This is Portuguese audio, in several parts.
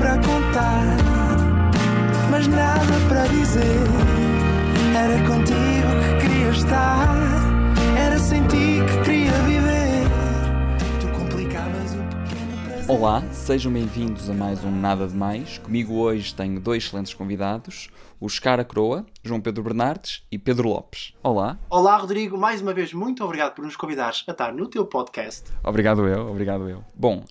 para contar, mas nada para dizer. Era contigo que queria estar, era sem ti que queria viver. Tu complicavas o pequeno prazer. Olá, sejam bem-vindos a mais um Nada de Mais. Comigo hoje tenho dois excelentes convidados, o Scara Croa, João Pedro Bernardes e Pedro Lopes. Olá, Olá, Rodrigo. Mais uma vez, muito obrigado por nos convidares a estar no teu podcast. obrigado eu, obrigado eu. Bom,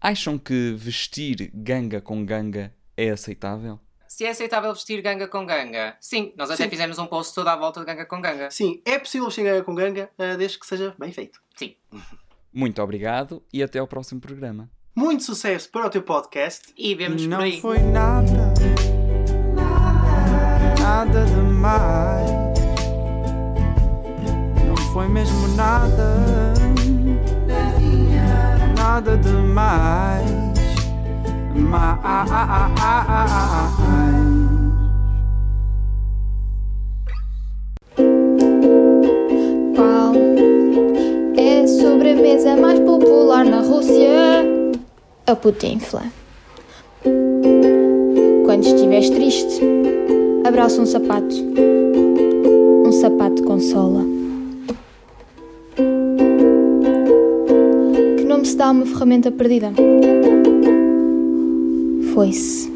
acham que vestir ganga com ganga é aceitável? Se é aceitável vestir ganga com ganga, sim, nós até Sim. fizemos um post toda à volta de ganga com ganga. Sim, é possível vestir ganga com ganga, eh, desde que seja bem feito. Sim. Muito obrigado e até ao próximo programa. Muito sucesso para o teu podcast. E vemos por Não aí. foi nada, nada demais. Não foi mesmo nada, nada demais. Mais. É sobremesa mais popular na Rússia? A putinfla. Quando estiveres triste, abraça um sapato. Um sapato com nome se dá uma ferramenta perdida? Foi-se.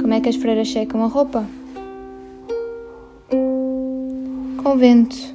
Como é que as freiras checam a roupa? Com vento.